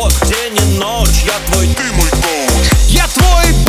год, день и ночь Я твой, ты мой коуч. Я твой